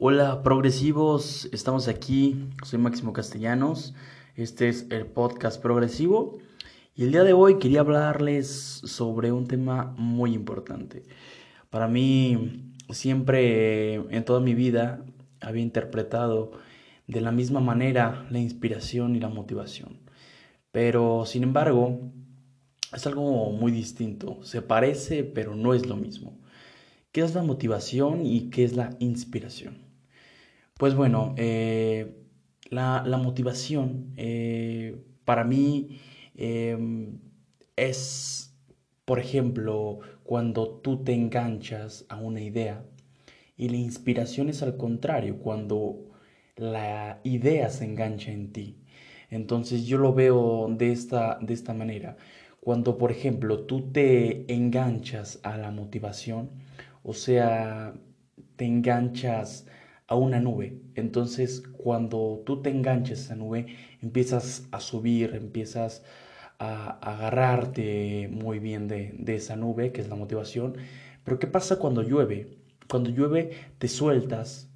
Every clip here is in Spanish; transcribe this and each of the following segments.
Hola progresivos, estamos aquí, soy Máximo Castellanos, este es el podcast progresivo. Y el día de hoy quería hablarles sobre un tema muy importante. Para mí siempre en toda mi vida había interpretado de la misma manera la inspiración y la motivación, pero sin embargo es algo muy distinto, se parece pero no es lo mismo. ¿Qué es la motivación y qué es la inspiración? Pues bueno, eh, la, motivación eh, para mí em, es, por ejemplo, cuando tú te enganchas a una idea y la inspiración es al contrario, cuando la idea se engancha en ti. Entonces yo lo veo de esta, de esta manera. Cuando, por ejemplo, tú te enganchas a la motivación, o sea, te enganchas a una nube. Entonces, cuando tú te enganches a esa nube, empiezas a subir, empiezas a agarrarte muy bien de, esa nube, que es la motivación. Pero ¿qué pasa cuando llueve? Cuando llueve te sueltas,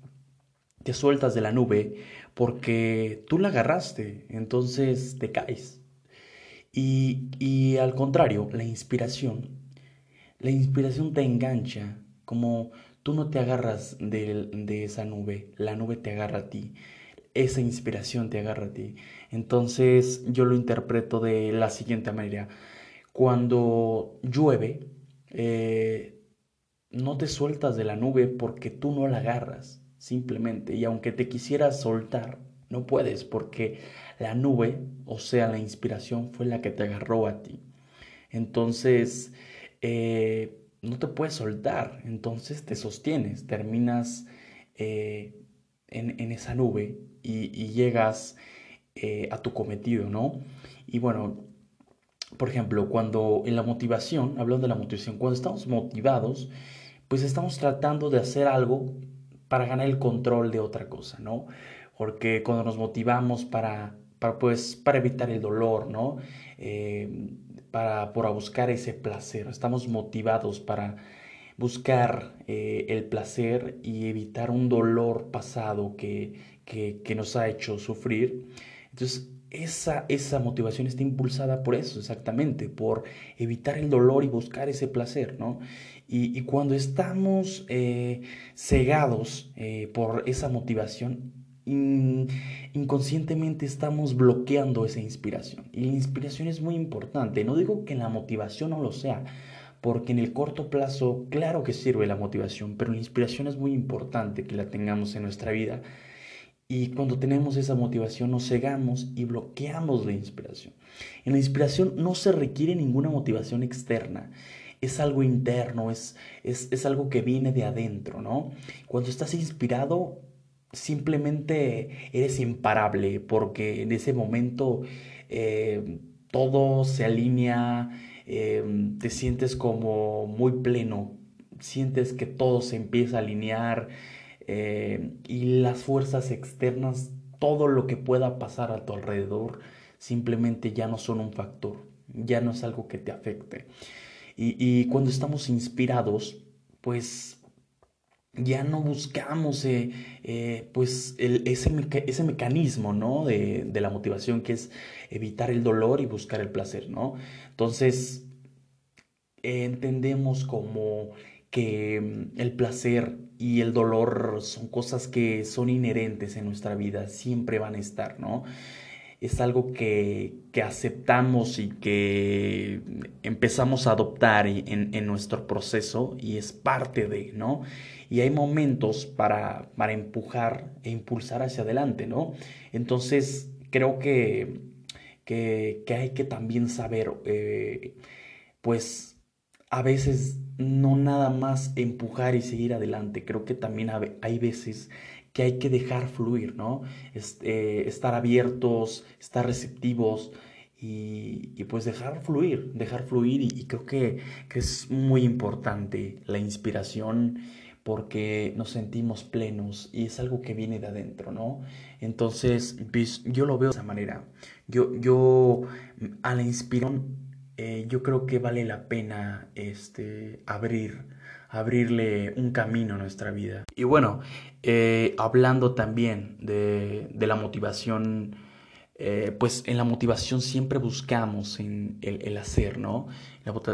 te sueltas de la nube porque tú la agarraste, entonces te caes. Y, y al contrario, la inspiración, la inspiración te engancha como Tú no te agarras de, esa nube, la nube te agarra a ti, esa inspiración te agarra a ti. Entonces yo lo interpreto de la siguiente manera. Cuando llueve, eh, no te sueltas de la nube porque tú no la agarras, simplemente. Y aunque te quisieras soltar, no puedes porque la nube, o sea, la inspiración, fue la que te agarró a ti. Entonces, eh, no te puedes soltar, entonces te sostienes, terminas eh, en, esa nube y, llegas eh, a tu cometido, ¿no? Y bueno, por ejemplo, cuando en la motivación, hablando de la motivación, cuando estamos motivados, pues estamos tratando de hacer algo para ganar el control de otra cosa, ¿no? Porque cuando nos motivamos para, para pues, para evitar el dolor, ¿no? Eh, para, por buscar ese placer, estamos motivados para buscar eh, el placer y evitar un dolor pasado que, que, nos ha hecho sufrir. Entonces, esa, esa motivación está impulsada por eso, exactamente, por evitar el dolor y buscar ese placer, ¿no? Y, y cuando estamos eh, cegados eh, por esa motivación, inconscientemente estamos bloqueando esa inspiración. Y la inspiración es muy importante. No digo que la motivación no lo sea, porque en el corto plazo, claro que sirve la motivación, pero la inspiración es muy importante que la tengamos en nuestra vida. Y cuando tenemos esa motivación nos cegamos y bloqueamos la inspiración. En la inspiración no se requiere ninguna motivación externa. Es algo interno, es, es, es algo que viene de adentro, ¿no? Cuando estás inspirado, simplemente eres imparable porque en ese momento eh, todo se alinea, eh, te sientes como muy pleno, sientes que todo se empieza a alinear eh, y las fuerzas externas, todo lo que pueda pasar a tu alrededor, simplemente ya no son un factor, ya no es algo que te afecte. Y, y cuando estamos inspirados, pues ya no buscamos eh, eh, pues ese, ese, mecanismo ¿no? de, la motivación que es evitar el dolor y buscar el placer. ¿no? Entonces, entendemos como que mm, el placer y el dolor son cosas que son inherentes en nuestra vida, siempre van a estar, ¿no? Es algo que, aceptamos y que empezamos a adoptar en, nuestro proceso y es parte de, ¿no? Y hay momentos para, para empujar e impulsar hacia adelante, ¿no? Entonces, creo que, que, hay que también saber, eh, pues, a veces no nada más empujar y seguir adelante, creo que también hay veces que hay que dejar fluir, ¿no? Este, estar abiertos, estar receptivos y, pues dejar fluir, dejar fluir y, creo que, es muy importante la inspiración porque nos sentimos plenos y es algo que viene de adentro, ¿no? Entonces, pues, yo lo veo de esa manera. Yo, yo a la inspiración, eh, yo creo que vale la pena este, abrir abrirle un camino a nuestra vida. Y bueno, eh, hablando también de, de la motivación, eh, pues en la motivación siempre buscamos en el, hacer, ¿no?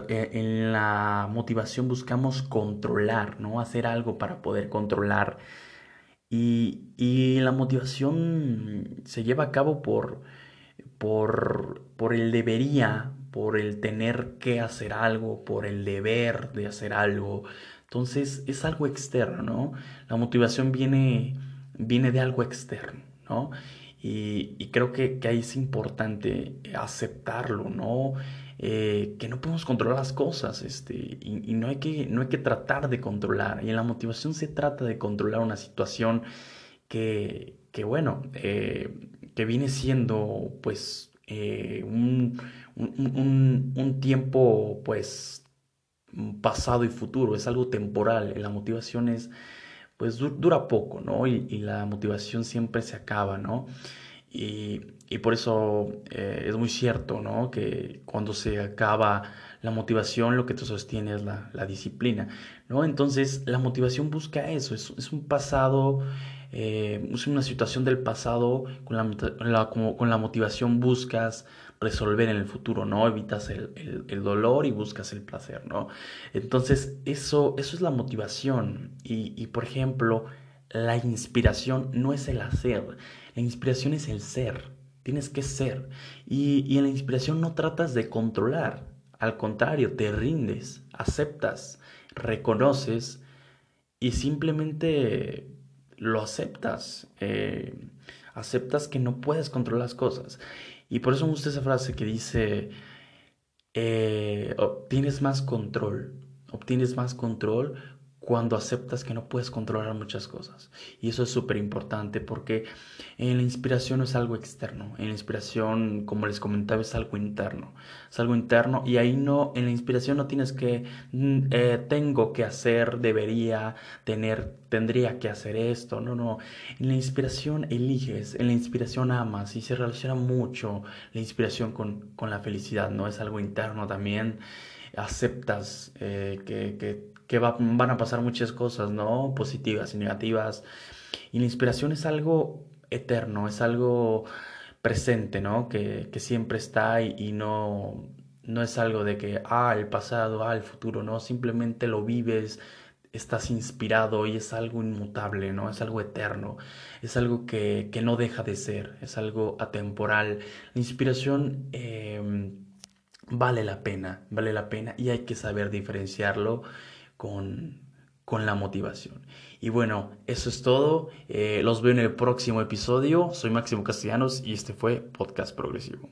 Eh, en la motivación buscamos controlar, ¿no? Hacer algo para poder controlar. Y, y la motivación se lleva a cabo por, por, por el debería, por el tener que hacer algo, por el deber de hacer algo. Entonces es algo externo, ¿no? La motivación viene, viene de algo externo, ¿no? Y, creo que, ahí es importante aceptarlo, ¿no? Eh, que no podemos controlar las cosas este, y, no, hay que, no hay que tratar de controlar. Y en la motivación se trata de controlar una situación que, que bueno, eh, que viene siendo pues eh, un, un, tiempo pues pasado y futuro, es algo temporal, la motivación es pues dura poco, ¿no? Y, la motivación siempre se acaba, ¿no? Y, por eso eh, es muy cierto, ¿no? Que cuando se acaba la motivación, lo que te sostiene es la, disciplina, ¿no? Entonces, la motivación busca eso, es, es un pasado eh, es una situación del pasado, con la, con la motivación buscas resolver en el futuro, ¿no? Evitas el, el, dolor y buscas el placer, ¿no? Entonces, eso, eso es la motivación. Y, y, por ejemplo, la inspiración no es el hacer, la inspiración es el ser. Tienes que ser. Y, y en la inspiración no tratas de controlar. Al contrario, te rindes, aceptas, reconoces y simplemente lo aceptas. Eh, aceptas que no puedes controlar las cosas. Y por eso me gusta esa frase que dice, eh, obtienes más control, obtienes más control cuando aceptas que no puedes controlar muchas cosas. Y eso es súper importante porque en la inspiración no es algo externo, en la inspiración, como les comentaba, es algo interno. Es algo interno y ahí no, en la inspiración no tienes que, mm, eh, tengo que hacer, debería, tener, tendría que hacer esto. No, no. En la inspiración eliges, en la inspiración amas y se relaciona mucho la inspiración con, con la felicidad, ¿no? Es algo interno también aceptas eh, que, que, van a pasar muchas cosas, ¿no? Positivas y negativas. Y la inspiración es algo eterno, es algo presente, ¿no? Que, siempre está y, no, no es algo de que, ah, el pasado, ah, el futuro, ¿no? Simplemente lo vives, estás inspirado y es algo inmutable, ¿no? Es algo eterno, es algo que, no deja de ser, es algo atemporal. La inspiración... Em, vale la pena, vale la pena y hay que saber diferenciarlo con, con la motivación. Y bueno, eso es todo. Eh, los veo en el próximo episodio. Soy Máximo Castellanos y este fue Podcast Progresivo.